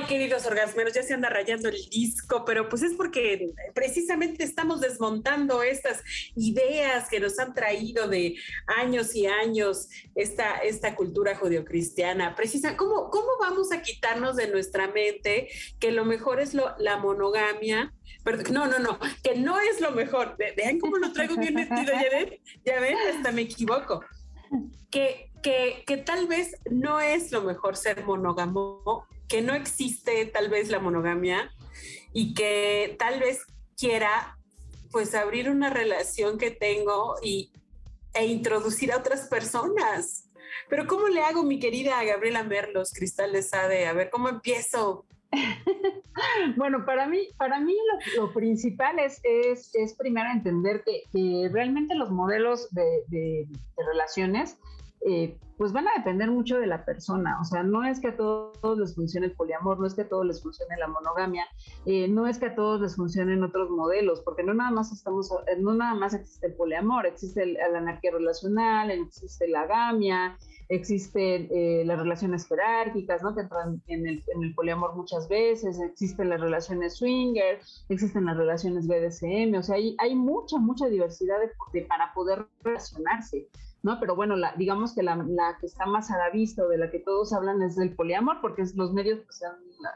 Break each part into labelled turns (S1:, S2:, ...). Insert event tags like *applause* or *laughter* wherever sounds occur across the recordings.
S1: Ay, queridos orgasmeros, ya se anda rayando el disco, pero pues es porque precisamente estamos desmontando estas ideas que nos han traído de años y años esta, esta cultura judeocristiana. Precisa, ¿cómo, ¿cómo vamos a quitarnos de nuestra mente que lo mejor es lo, la monogamia? No, no, no, que no es lo mejor. Vean cómo lo traigo bien metido, ya ven, ya ven, hasta me equivoco. Que, que, que tal vez no es lo mejor ser monógamo que no existe tal vez la monogamia y que tal vez quiera pues abrir una relación que tengo y, e introducir a otras personas. Pero ¿cómo le hago, mi querida Gabriela Merlos, Cristal de Sade? A ver, ¿cómo empiezo? *laughs*
S2: bueno, para mí, para mí lo, principal es, es, primero entender que, realmente los modelos de, de relaciones eh, pues van a depender mucho de la persona. O sea, no es que a todos les funcione el poliamor, no es que a todos les funcione la monogamia, eh, no es que a todos les funcionen otros modelos, porque no nada más estamos, eh, no nada más existe el poliamor, existe la anarquía relacional, existe la gamia, existen las relaciones jerárquicas, ¿no? Que entran en el, en el poliamor muchas veces, existen las relaciones swinger, existen las relaciones BDSM, o sea, hay, hay mucha, mucha diversidad de, para poder relacionarse. ¿No? Pero bueno, la, digamos que la, la, que está más a la vista o de la que todos hablan es del poliamor, porque es los medios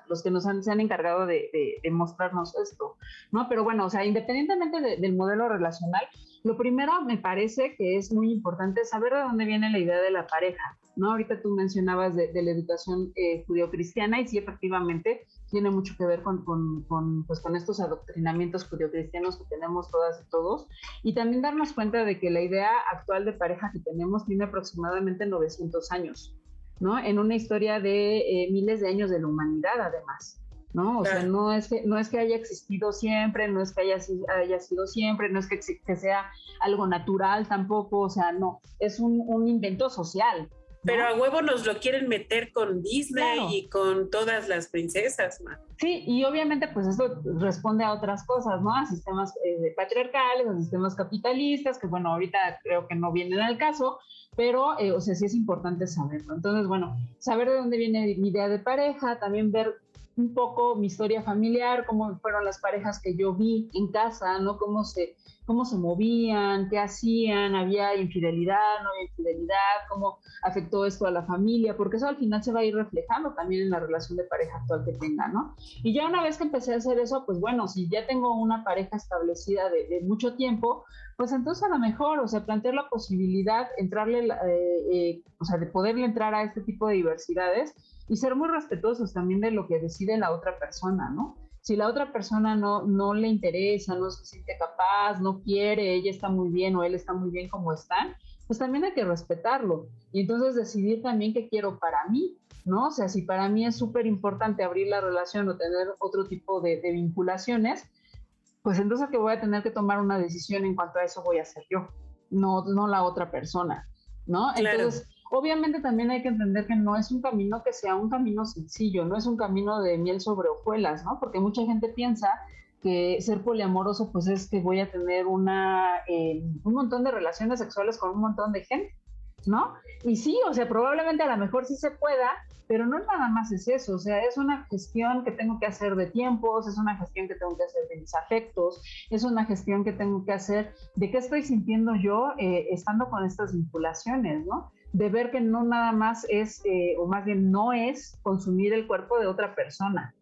S2: los que nos han, se han encargado de, de, mostrarnos esto, ¿no? Pero bueno, o sea, independientemente del modelo relacional, lo primero me parece que es muy importante saber de dónde viene la idea de la pareja, ¿no? Ahorita tú mencionabas de, la educación eh, judio-cristiana y sí, efectivamente, tiene mucho que ver con, con, pues, con estos adoctrinamientos judio-cristianos que tenemos todas y todos, y también darnos cuenta de que la idea actual de pareja que tenemos tiene aproximadamente 900 años, ¿no? En una historia de eh, miles de años de la humanidad, además. ¿no? O sea, no es, que, no es que haya existido siempre, no es que haya, haya sido siempre, no es que, que sea algo natural tampoco, o sea, no, es un, un invento social,
S1: pero a huevo nos lo quieren meter con Disney y con todas las princesas, man.
S2: Sí, y obviamente pues esto responde a otras cosas, ¿no? A sistemas eh, patriarcales, a sistemas capitalistas, que bueno, ahorita creo que no vienen al caso, pero, eh, o sea, sí es importante saberlo. Entonces, bueno, saber de dónde viene mi idea de pareja, también ver un poco mi historia familiar, cómo fueron las parejas que yo vi en casa, ¿no? Cómo se, cómo se movían, qué hacían, había infidelidad, no había infidelidad, cómo afectó esto a la familia, porque eso al final se va a ir reflejando también en la relación de pareja actual que tenga, ¿no? Y ya una vez que empecé a hacer eso, pues bueno, si ya tengo una pareja establecida de, mucho tiempo, pues entonces a lo mejor, o sea, plantear la posibilidad, entrarle, eh, eh, o sea, de poderle entrar a este tipo de diversidades y ser muy respetuosos también de lo que decide la otra persona, ¿no? Si la otra persona no, no le interesa, no se siente capaz, no quiere, ella está muy bien o él está muy bien como están, pues también hay que respetarlo y entonces decidir también qué quiero para mí, ¿no? O sea, si para mí es súper importante abrir la relación o tener otro tipo de, vinculaciones, pues entonces que voy a tener que tomar una decisión en cuanto a eso voy a hacer yo, no, no la otra persona, ¿no? Entonces, Obviamente también hay que entender que no es un camino que sea un camino sencillo, no es un camino de miel sobre hojuelas, ¿no? Porque mucha gente piensa que ser poliamoroso pues es que voy a tener una, eh, un montón de relaciones sexuales con un montón de gente, ¿no? Y sí, o sea, probablemente a lo mejor sí se pueda, pero no nada más es eso, o sea, es una gestión que tengo que hacer de tiempos, es una gestión que tengo que hacer de mis afectos, es una gestión que tengo que hacer de qué estoy sintiendo yo eh, estando con estas vinculaciones, ¿no? De ver que no nada más es, eh, o más bien no es consumir el cuerpo de otra persona,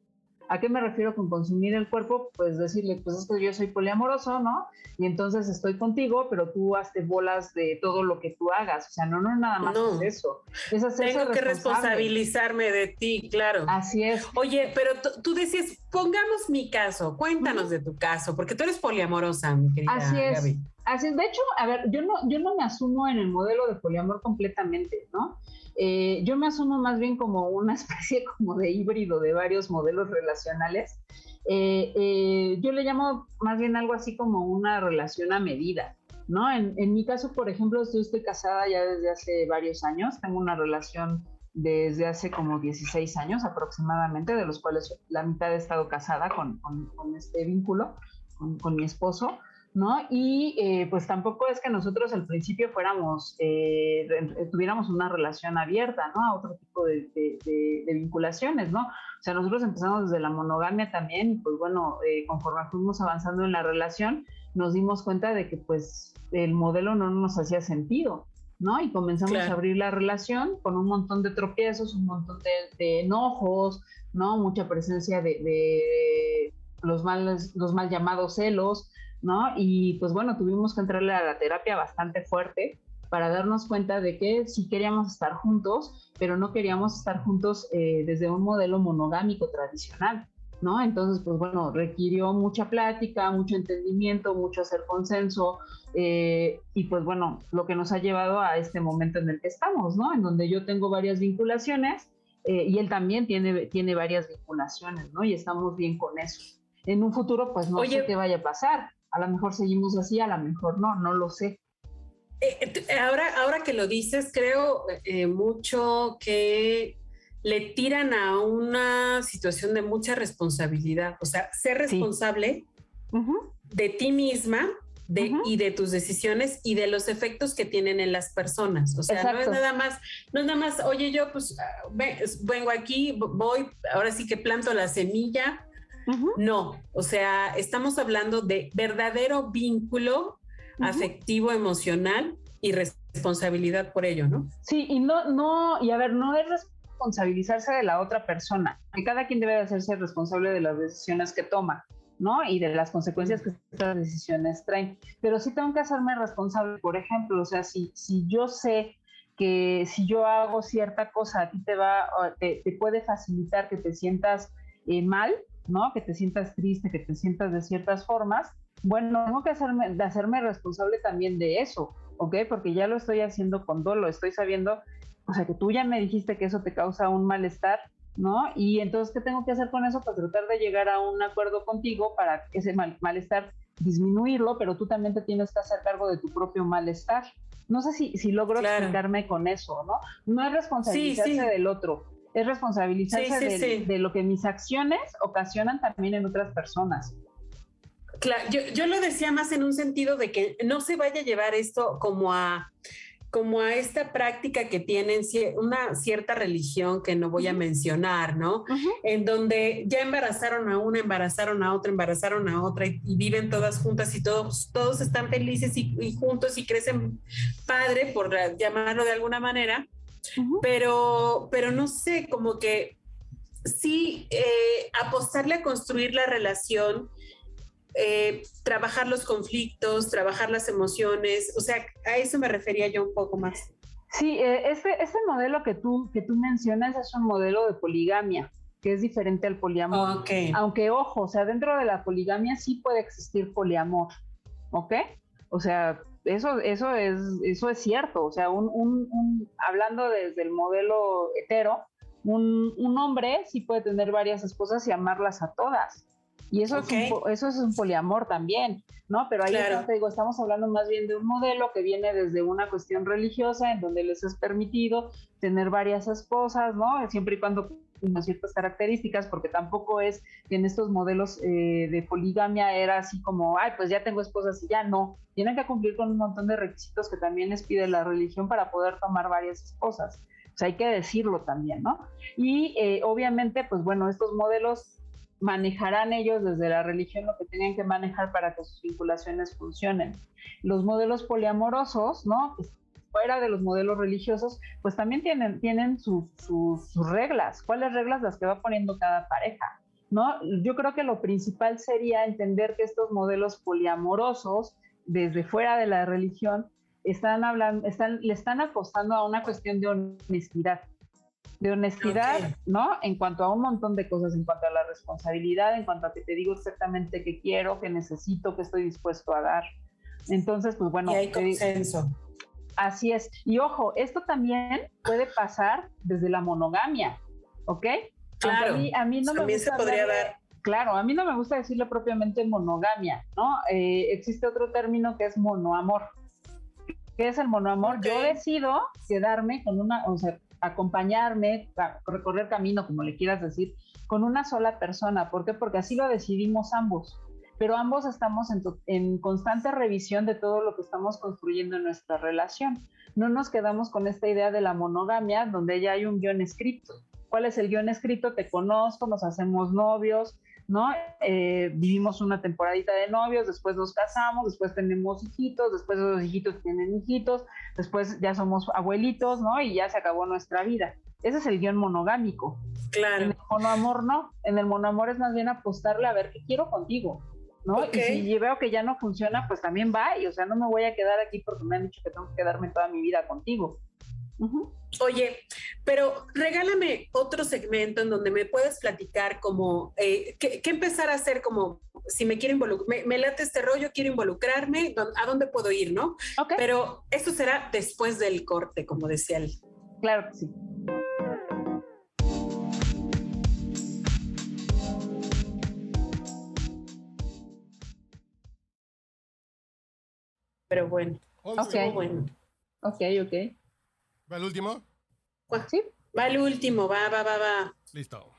S2: ¿A qué me refiero con consumir el cuerpo? Pues decirle, pues es que yo soy poliamoroso, ¿no? Y entonces estoy contigo, pero tú hazte bolas de todo lo que tú hagas. O sea, no, no nada más es eso. Es
S1: Tengo que responsabilizarme de ti, claro.
S2: Así es.
S1: Oye, pero tú decías, pongamos mi caso, cuéntanos de tu caso, porque tú eres poliamorosa, mi querida
S2: Así es. Así es. De hecho, a ver, yo no, yo no me asumo en el modelo de poliamor completamente, ¿no? Eh, yo me asumo más bien como una *laughs* especie como de híbrido de varios modelos relacionales. Eh, eh, yo le llamo más bien algo así como una relación a medida, ¿no? En, en mi caso, por ejemplo, yo estoy casada ya desde hace varios años, tengo una relación desde hace como 16 años aproximadamente, de los cuales la mitad he estado casada con, con, este vínculo, con, con, mi esposo, ¿no? Y eh, pues tampoco es que nosotros al principio fuéramos, eh, tuviéramos una relación abierta, ¿no? A otro tipo de, de, vinculaciones, ¿no? O sea, nosotros empezamos desde la monogamia también, y pues bueno, eh, conforme fuimos avanzando en la relación, nos dimos cuenta de que pues el modelo no nos hacía sentido, ¿no? Y comenzamos a abrir la relación con un montón de tropiezos, un montón de, enojos, ¿no? Mucha presencia de, los, mal, los mal llamados celos, ¿no? Y pues bueno, tuvimos que entrarle a la terapia bastante fuerte para darnos cuenta de que sí queríamos estar juntos, pero no queríamos estar juntos eh, desde un modelo monogámico tradicional. ¿no? Entonces, pues bueno, requirió mucha plática, mucho entendimiento, mucho hacer consenso, eh, y pues bueno, lo que nos ha llevado a este momento en el que estamos, ¿no? En donde yo tengo varias vinculaciones eh, y él también tiene, tiene varias vinculaciones, ¿no? Y estamos bien con eso. En un futuro, pues no sé qué vaya a pasar. A lo mejor seguimos así, a lo mejor no, no lo sé.
S1: Eh, ahora, ahora que lo dices, creo mucho que le tiran a una situación de mucha responsabilidad. O sea, ser responsable de ti misma de, y de tus decisiones y de los efectos que tienen en las personas. O sea, no es nada más, no es nada más, oye, yo pues ah, vengo aquí, voy, ahora sí que planto la semilla. No, o sea, estamos hablando de verdadero vínculo afectivo, emocional y responsabilidad por ello, ¿no?
S2: Sí, y no, no, y a ver, no es responsabilizarse de la otra persona, que cada quien debe de hacerse responsable de las decisiones que toma, ¿no? Y de las consecuencias que estas decisiones traen. Pero sí tengo que hacerme responsable, por ejemplo, o sea, si, si yo sé que si yo hago cierta cosa a ti te va, te, puede facilitar que te sientas eh, mal, ¿no? Que te sientas triste, que te sientas de ciertas formas, bueno, tengo que hacerme, de hacerme responsable también de eso, ¿ok? Porque ya lo estoy haciendo con dolo, estoy sabiendo o sea, que tú ya me dijiste que eso te causa un malestar, ¿no? Y entonces, ¿qué tengo que hacer con eso? Pues tratar de llegar a un acuerdo contigo para ese malestar disminuirlo, pero tú también te tienes que hacer cargo de tu propio malestar. No sé si, si logro explicarme con eso, ¿no? No es responsabilizarse del otro, es responsabilizarse de, de, lo que mis acciones ocasionan también en otras personas.
S1: Claro, yo, yo lo decía más en un sentido de que no se vaya a llevar esto como a como a esta práctica que tienen una cierta religión que no voy a mencionar, ¿no? En donde ya embarazaron a una, embarazaron a otra, embarazaron a otra y, viven todas juntas y todos, todos están felices y, juntos y crecen padre, por llamarlo de alguna manera, pero, pero no sé, como que sí eh, apostarle a construir la relación eh, trabajar los conflictos, trabajar las emociones, o sea, a eso me refería yo un poco más.
S2: Sí, eh, este, este modelo que tú, que tú mencionas es un modelo de poligamia, que es diferente al poliamor. Aunque, ojo, o sea, dentro de la poligamia sí puede existir poliamor, ¿ok? O sea, eso, eso, es, eso es cierto, o sea, un, un, hablando desde el modelo hetero, un, un hombre sí puede tener varias esposas y amarlas a todas. Y eso, es un, eso es un poliamor también, ¿no? Pero ahí te digo, estamos hablando más bien de un modelo que viene desde una cuestión religiosa en donde les es permitido tener varias esposas, ¿no? Siempre y cuando ciertas características, porque tampoco es que en estos modelos eh, de poligamia era así como, ay, pues ya tengo esposas y ya no. Tienen que cumplir con un montón de requisitos que también les pide la religión para poder tomar varias esposas. Sea, hay que decirlo también, ¿no? Y eh, obviamente, pues bueno, estos modelos manejarán ellos desde la religión lo que tengan que manejar para que sus vinculaciones funcionen. Los modelos poliamorosos, ¿no? Fuera de los modelos religiosos, pues también tienen, tienen sus, reglas. ¿Cuáles reglas las que va poniendo cada pareja? ¿No? Yo creo que lo principal sería entender que estos modelos poliamorosos, desde fuera de la religión, están hablando, están, le están apostando a una cuestión de honestidad de honestidad, ¿no? En cuanto a un montón de cosas, en cuanto a la responsabilidad, en cuanto a que te digo exactamente qué quiero, qué necesito, qué estoy dispuesto a dar. Entonces, pues bueno.
S1: Y hay consenso.
S2: Así es. Y ojo, esto también puede pasar desde la monogamia, ¿ok?
S1: Claro.
S2: A mí, no
S1: también
S2: me gusta
S1: se podría dar.
S2: Claro, a mí no me gusta decirle propiamente monogamia, ¿no? Eh, existe otro término que es monoamor. ¿Qué es el monoamor? Yo decido quedarme con una, o sea, acompañarme, recorrer camino, como le quieras decir, con una sola persona. ¿Por qué? Porque así lo decidimos ambos. Pero ambos estamos en, en constante revisión de todo lo que estamos construyendo en nuestra relación. No nos quedamos con esta idea de la monogamia, donde ya hay un guion escrito. ¿Cuál es el guion escrito? Te conozco, nos hacemos novios, ¿no? Eh, vivimos una temporadita de novios, después nos casamos, después tenemos hijitos, después los hijitos tienen hijitos, después ya somos abuelitos, ¿no? Y ya se acabó nuestra vida. Ese es el guion monogámico.
S1: Claro.
S2: En el monoamor no. En el monoamor es más bien apostarle a ver qué quiero contigo, ¿no? Y si veo que ya no funciona, pues también va. Y o sea, no me voy a quedar aquí porque me han dicho que tengo que quedarme toda mi vida contigo.
S1: Oye, pero regálame otro segmento en donde me puedes platicar como eh, ¿qué, empezar a hacer como si me quiero involucrar, me, late este rollo, quiero involucrarme, ¿a dónde puedo ir, no? Pero esto será después del corte, como decía él.
S2: Claro que sí.
S1: Pero bueno.
S2: Ok,
S1: bueno.
S2: Ok, ok.
S3: ¿Va el último?
S2: Sí.
S1: Va el último, va, va, va, va.
S3: Listo.